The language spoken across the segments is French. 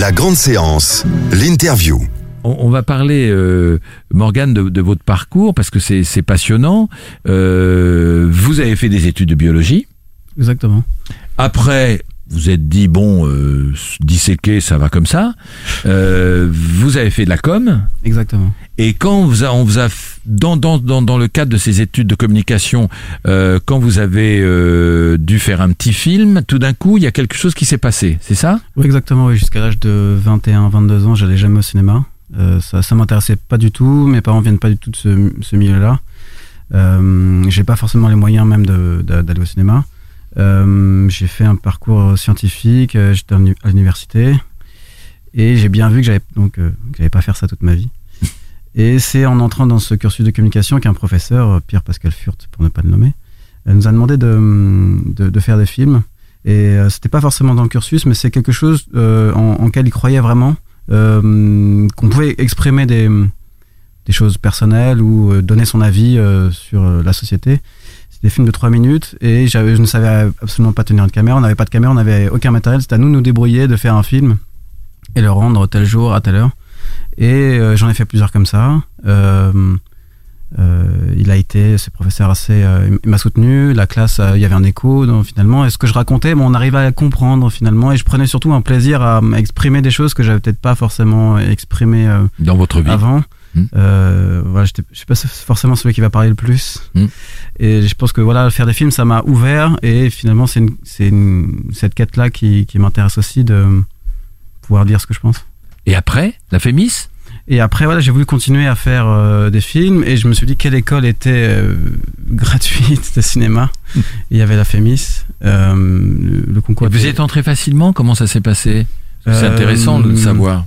La grande séance, l'interview. On, on va parler, euh, Morgane, de, de votre parcours parce que c'est c'est passionnant. Euh, vous avez fait des études de biologie. Exactement. Après, vous êtes dit bon, euh, disséquer, ça va comme ça. Euh, vous avez fait de la com. Exactement. Et quand vous a- on vous a dans, dans, dans, dans le cadre de ces études de communication, euh, quand vous avez euh, dû faire un petit film, tout d'un coup, il y a quelque chose qui s'est passé, c'est ça? Oui, exactement. Oui, jusqu'à l'âge de 21, 22 ans, j'allais jamais au cinéma. Ça, ça m'intéressait pas du tout. Mes parents viennent pas du tout de ce, ce milieu-là. Euh, j'ai pas forcément les moyens même d'aller au cinéma. Euh, j'ai fait un parcours scientifique. euh, J'étais à l'université et j'ai bien vu que j'allais donc euh, que j'allais pas faire ça toute ma vie. Et c'est en entrant dans ce cursus de communication qu'un professeur, Pierre Pascal Furt pour ne pas le nommer, nous a demandé de, de, de faire des films. Et euh, c'était pas forcément dans le cursus, mais c'est quelque chose euh, en, en quel il croyait vraiment, qu'on pouvait exprimer des, des choses personnelles ou donner son avis sur la société. C'était des films de 3 minutes et je ne savais absolument pas tenir une caméra. On n'avait pas de caméra, on n'avait aucun matériel. C'était à nous de nous débrouiller, de faire un film et le rendre tel jour à telle heure. Et euh, j'en ai fait plusieurs comme ça. Euh, euh, il a été, ce professeur assez, il m'a soutenu. La classe, il y avait un écho. Donc finalement, et ce que je racontais, bon, on arrivait à comprendre finalement. Et je prenais surtout un plaisir à exprimer des choses que j'avais peut-être pas forcément exprimées dans votre vie avant. Mm. Euh, voilà, je suis pas forcément celui qui va parler le plus. Mm. Et je pense que voilà, faire des films, ça m'a ouvert. Et finalement, c'est cette quête-là qui, qui m'intéresse aussi de pouvoir dire ce que je pense. Et après, la Fémis? Et après, voilà, j'ai voulu continuer à faire euh, des films et je me suis dit quelle école était euh, gratuite de cinéma. Et Il y avait la Fémis, le, le concours. Vous y êtes entré facilement? Comment ça s'est passé? C'est intéressant de le savoir.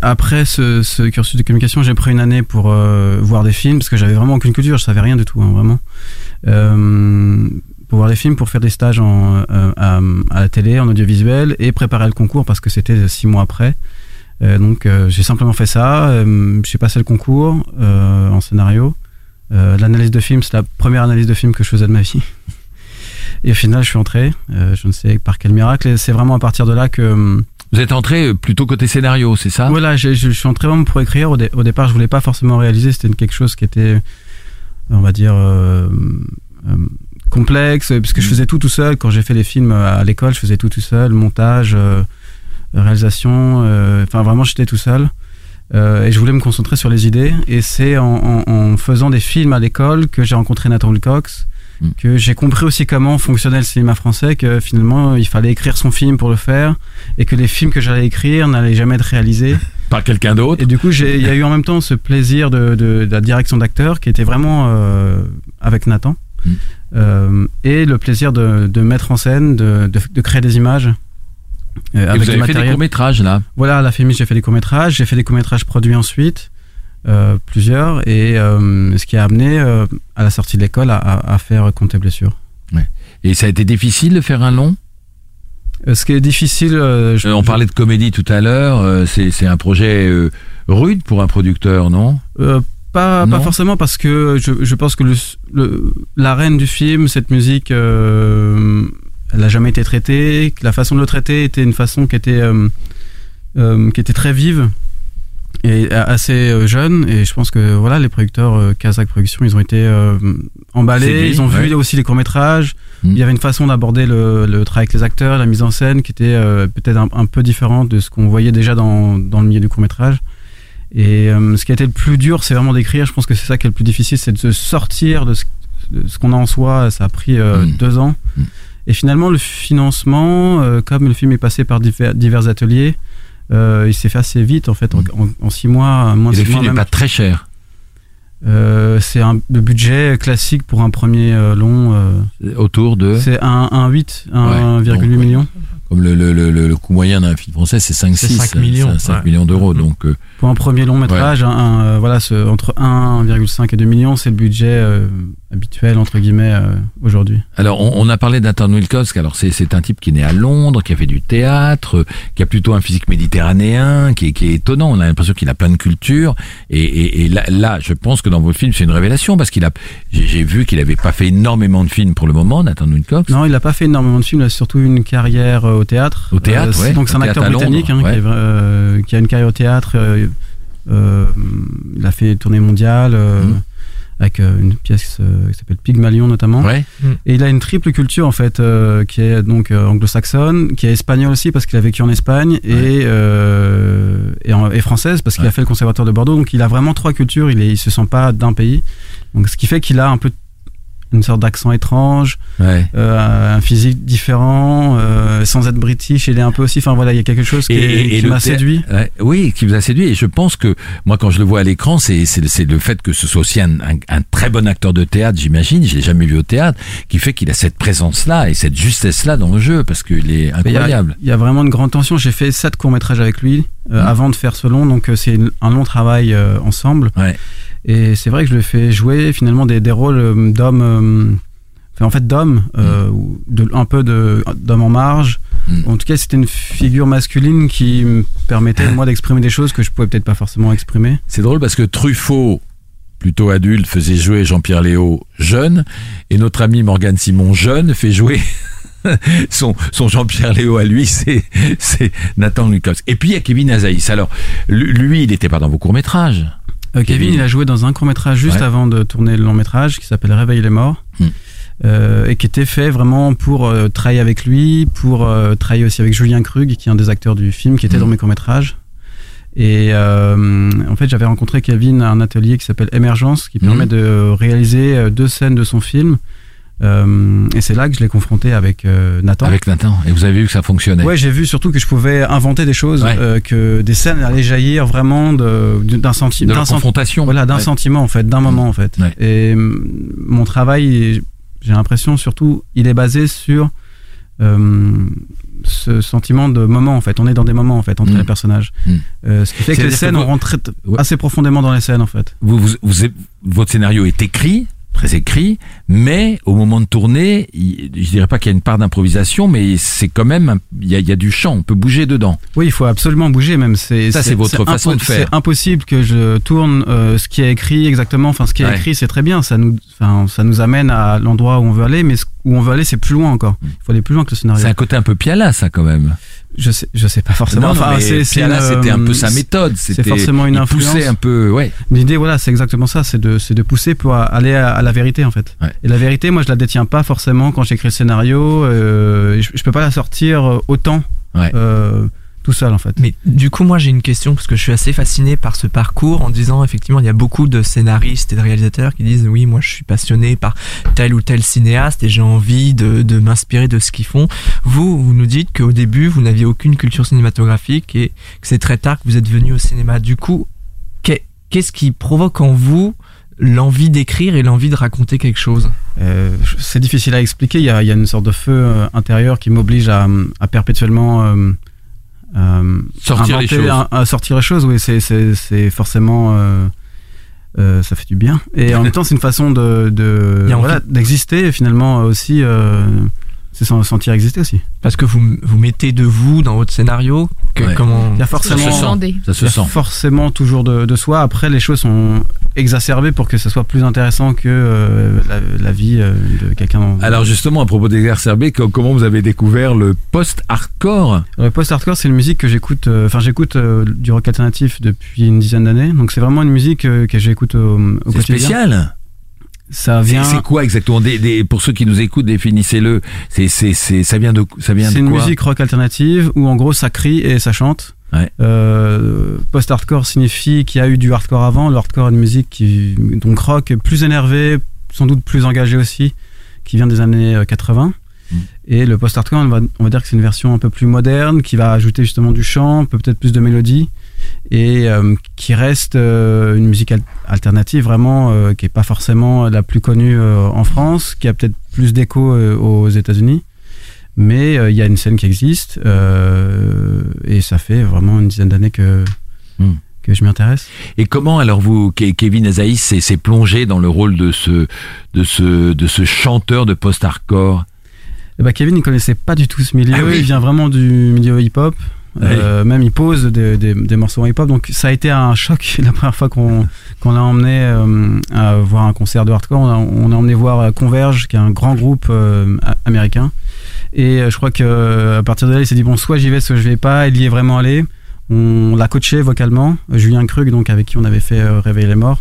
Après ce, ce cursus de communication, j'ai pris une année pour euh, voir des films parce que j'avais vraiment aucune culture, je savais rien du tout, hein, vraiment. Euh, pour voir des films, pour faire des stages en, euh, à, à la télé, en audiovisuel et préparer le concours parce que c'était six mois après. Euh, donc euh, j'ai simplement fait ça. Euh, j'ai passé le concours en scénario. L'analyse de film, c'est la première analyse de film que je faisais de ma vie. Et au final, je suis entré. Je ne sais par quel miracle. Et c'est vraiment à partir de là que hum, Vous êtes entré euh, plutôt côté scénario, c'est ça? Voilà, je, je suis entré vraiment pour écrire. Au, dé- au départ, je voulais pas forcément réaliser. C'était quelque chose qui était, on va dire, euh, euh, complexe, puisque je faisais tout tout seul. Quand j'ai fait les films euh, à l'école, je faisais tout tout seul, montage, euh, réalisation. euh, Enfin, vraiment, j'étais tout seul. Euh, et je voulais me concentrer sur les idées. Et c'est en, en- en faisant des films à l'école que j'ai rencontré Nathan Wilcox, Mm. que j'ai compris aussi comment fonctionnait le cinéma français, que finalement il fallait écrire son film pour le faire, et que les films que j'allais écrire n'allaient jamais être réalisés. Par quelqu'un d'autre Et du coup, il y a eu en même temps ce plaisir de, de- de la direction d'acteur qui était vraiment euh, avec Nathan. Mm. Euh, et le plaisir de, de mettre en scène, de, créer des images. euh, Et avec Vous avez fait des matériel. courts-métrages là Voilà, à la Fémis, j'ai fait des courts-métrages. J'ai fait des courts-métrages produits ensuite, plusieurs. Et euh, ce qui a amené euh, à la sortie de l'école à, à- à faire Compte et blessure. Et ça a été difficile de faire un long? Euh, ce qui est difficile. euh, je- Euh, On parlait de comédie tout à l'heure, euh, c'est c'est un projet euh, rude pour un producteur, non? Euh, pas, Non? pas forcément parce que je, je pense que le, le- la reine du film, cette musique, euh, elle n'a jamais été traitée. La façon de le traiter était une façon qui était, euh, euh, qui était très vive a- assez euh, jeune. Et je pense que voilà, les producteurs euh, Kazakh Productions, ils ont été euh, emballés. Ils ont ouais. vu aussi les courts métrages. Mm. Il y avait une façon d'aborder le, le travail avec les acteurs, la mise en scène, qui était euh, peut-être un, un peu différente de ce qu'on voyait déjà dans, dans le milieu du court métrage. Et ce qui a été le plus dur, c'est vraiment d'écrire. Je pense que c'est ça qui est le plus difficile, c'est de se sortir de ce, qu'on a en soi. Ça a pris Mm. deux ans. Mm. Et finalement, le financement, comme le film est passé par divers, divers ateliers, euh, il s'est fait assez vite en fait, en, en- en six mois, moins Et le six mois film n'est pas très cher. Euh, c'est un le budget classique pour un premier euh, long. euh, Autour de. c'est un, un 8, Ouais, 1,8 donc, million. Comme le, le, le, le- le coût moyen d'un film français, c'est 5-6. C'est 5 millions, 5 ouais. millions d'euros. Donc, euh, Pour un premier long métrage, un- un, euh, voilà, ce- entre 1,5 et 2 millions, c'est le budget euh, habituel entre guillemets euh, aujourd'hui. alors, on, on a parlé d'Anton Wilkowski. Alors, c'est, c'est un type qui est né à Londres, qui a fait du théâtre, euh, qui a plutôt un physique méditerranéen, qui est, qui est étonnant. On a l'impression qu'il a plein de cultures. Et, et, et là, là, je pense que dans vos films, c'est une révélation parce qu'il a. J'ai, vu qu'il avait pas fait énormément de films pour le moment, Nathan Wilcox. Non, il n'a pas fait énormément de films, il a surtout une carrière euh, au théâtre. Au théâtre, c'est- ouais, Donc c'est un acteur britannique hein, ouais. qui, euh, qui a une carrière au théâtre. Euh, il a fait une tournée mondiale euh, Mhm. avec euh, une pièce euh, qui s'appelle Pygmalion notamment. Ouais. Et il a une triple culture en fait, euh, qui est donc euh, anglo-saxonne, qui est espagnole aussi parce qu'il a vécu en Espagne et, euh, et, en- et française parce qu'il Ouais. a fait le conservatoire de Bordeaux. Donc il a vraiment trois cultures. Il, est, il se sent pas d'un pays. Donc ce qui fait qu'il a un peu une sorte d'accent étrange, Ouais. euh, un physique différent, euh, sans être british. Il est un peu aussi. Enfin voilà, il y a quelque chose qui, m'a séduit. Oui, qui vous a séduit. Et je pense que moi, quand je le vois à l'écran, c'est le fait que ce soit aussi un, un, un très bon acteur de théâtre, j'imagine. Je l'ai jamais vu au théâtre, qui fait qu'il a cette présence-là et cette justesse-là dans le jeu, parce qu'il est il y incroyable. Il y, a vraiment une grande tension. J'ai fait sept courts métrages avec lui euh, Mhm. avant de faire ce long, donc c'est un long travail ensemble. Ouais. Et c'est vrai que je le fais jouer finalement des, des rôles euh, d'hommes, euh, enfin en fait d'hommes, euh, de, un peu d'hommes en marge. Mhm. En tout cas, c'était une figure masculine qui me permettait moi d'exprimer des choses que je pouvais peut-être pas forcément exprimer. C'est drôle parce que Truffaut, plutôt adulte, faisait jouer Jean-Pierre Léo jeune, et notre ami Morgane Simon jeune fait jouer. Son, son Jean-Pierre Léo à lui, c'est Nathan Lukovs. Et puis il y a Kevin Azaïs. Alors lui, il n'était pas dans vos courts métrages. Euh, Kevin, Kevin. il a joué dans un court métrage juste Ouais. avant de tourner le long métrage qui s'appelle Réveille les morts. Hmm. euh, et qui était fait vraiment pour euh, travailler avec lui, pour travailler aussi avec Julien Krug, qui est un des acteurs du film, qui était Mhm. dans mes courts-métrages. Et euh, en fait, j'avais rencontré Kevin à un atelier qui s'appelle Émergence, qui Mhm. permet de réaliser deux scènes de son film. Euh, et c'est là que je l'ai confronté avec euh, Nathan. Avec Nathan. Et vous avez vu que ça fonctionnait. Ouais, j'ai vu surtout que je pouvais inventer des choses, Ouais. euh, que des scènes allaient jaillir vraiment d'un sentiment, d'un confrontation. voilà, d'un Ouais. sentiment en fait, d'un moment en fait. Ouais. Et mon travail, j'ai l'impression surtout, il est basé sur ce sentiment de moment en fait. On est dans des moments en fait entre Mm. les personnages. Mm. Euh, ce qui fait que les scènes, que on vous- rentre très- Ouais. assez profondément dans les scènes en fait. Vous, vous, vous- votre scénario est écrit, très écrit, mais au moment de tourner, je dirais pas qu'il y a une part d'improvisation, mais c'est quand même, il y, a, il y a du chant, on peut bouger dedans. Oui, il faut absolument bouger même. C'est Ça, c'est votre façon de faire. C'est impossible que je tourne euh, ce qui est écrit exactement. Enfin, ce qui est Ouais. écrit, c'est très bien. Ça nous, ça nous amène à l'endroit où on veut aller, mais ce- où on veut aller, c'est plus loin encore. Il faut aller plus loin que le scénario. C'est un côté un peu piala, ça, quand même. Je sais, je sais pas forcément. Non, enfin, c'est, c'était un peu sa c'est- méthode. C'était forcément une influence. un peu, ouais. L'idée, voilà, c'est exactement ça. C'est de, c'est de pousser pour aller à, à la vérité, en fait. Ouais. Et la vérité, moi, je la détiens pas forcément quand j'écris le scénario. euh, je, je peux pas la sortir autant Ouais. euh, tout seul, en fait. Mais du coup, moi j'ai une question parce que je suis assez fasciné par ce parcours en disant effectivement il y a beaucoup de scénaristes et de réalisateurs qui disent oui moi je suis passionné par tel ou tel cinéaste et j'ai envie de, de m'inspirer de ce qu'ils font. Vous, vous nous dites qu'au début vous n'aviez aucune culture cinématographique et que c'est très tard que vous êtes venu au cinéma. Du coup, qu'est- qu'est-ce qui provoque en vous l'envie d'écrire et l'envie de raconter quelque chose? Euh, c'est difficile à expliquer. Il y a, il y a une sorte de feu euh, intérieur qui m'oblige à, à perpétuellement euh, euh, Sortir les choses. À, à sortir les choses. Oui, c'est, c'est, c'est forcément. euh, euh, ça fait du bien. Et en même temps, c'est une façon de, voilà, d'exister finalement aussi. C'est s'en- sentir exister aussi. Parce que vous, vous mettez de vous dans votre scénario que, Ouais. comment Il y a Ça se forcément. sent. Ça se il y a sent. forcément toujours de, de soi. Après, les choses sont exacerbées pour que ce soit plus intéressant que euh, la, la vie euh, de quelqu'un. Alors justement, à propos d'exacerber, co- comment vous avez découvert le post-hardcore? Le post-hardcore, c'est une musique que j'écoute. euh, Enfin, j'écoute euh, du rock alternatif depuis une dizaine d'années. Donc, c'est vraiment une musique euh, que j'écoute au, au C'est quotidien. spécial Ça C'est vient. c'est quoi exactement des, des- Pour ceux qui nous écoutent, définissez-le. C'est c'est c'est ça vient de ça vient C'est une quoi musique rock alternative où en gros ça crie et ça chante. Ouais. Euh, Post-hardcore signifie qu'il y a eu du hardcore avant. Le hardcore est une musique qui donc rock plus énervé, sans doute plus engagé aussi, qui vient des années euh, 80. Mm. Et le post-hardcore, on va, on va dire que c'est une version un peu plus moderne qui va ajouter justement du chant, peut-être plus de mélodie. Et euh, qui reste euh, une musique alternative vraiment euh, qui est pas forcément la plus connue en France, qui a peut-être plus d'écho aux États-Unis. Mais il y a une scène qui existe et ça fait vraiment une dizaine d'années que hmm. que je m'y intéresse. Et comment alors vous, Kevin Azaïs, s'est plongé dans le rôle de ce de ce de ce chanteur de post-hardcore? Eh ben, Kevin, il connaissait pas du tout ce milieu. Ah il vient vraiment du milieu hip-hop. Euh, même il pose des, des, morceaux en hip-hop. Donc ça a été un choc la première fois qu'on l'a emmené euh, à voir un concert de hardcore. On a, emmené voir euh, Converge, qui est un grand groupe américain. Et je crois que à partir de là, il s'est dit bon, soit j'y vais, soit je vais pas. Il y est vraiment allé. On l'a coaché vocalement. Julien Krug, donc avec qui on avait fait Réveiller les morts,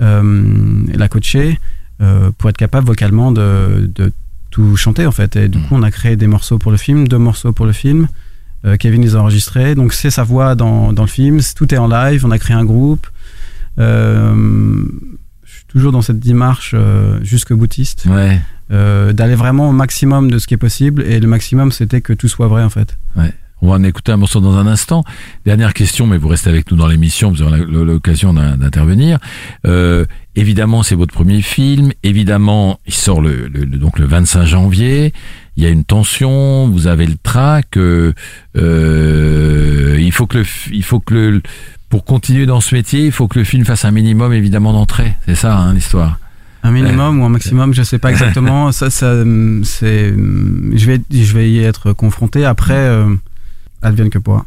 l'a coaché pour être capable vocalement de, de tout chanter en fait. Et du mm. coup, on a créé des morceaux pour le film, deux morceaux pour le film. Euh, Kevin les a enregistrés. Donc c'est sa voix dans, dans, le film. Tout est en live. On a créé un groupe. Euh, je suis toujours dans cette démarche euh, jusque boutiste. Ouais. D'aller vraiment au maximum de ce qui est possible. Et le maximum, c'était que tout soit vrai en fait. Ouais. On va en écouter un morceau dans un instant. Dernière question, mais vous restez avec nous dans l'émission, vous aurez l'occasion d'intervenir. Euh, évidemment, c'est votre premier film. Évidemment, il sort le, donc le 25 janvier. Il y a une tension, vous avez le trac. Euh, il faut que le, il faut que le, pour continuer dans ce métier, il faut que le film fasse un minimum évidemment d'entrée. C'est ça hein, l'histoire. Un minimum ou un maximum, je sais pas exactement. ça, ça, c'est, je vais, je vais y être confronté. Après, euh, advienne que pourra.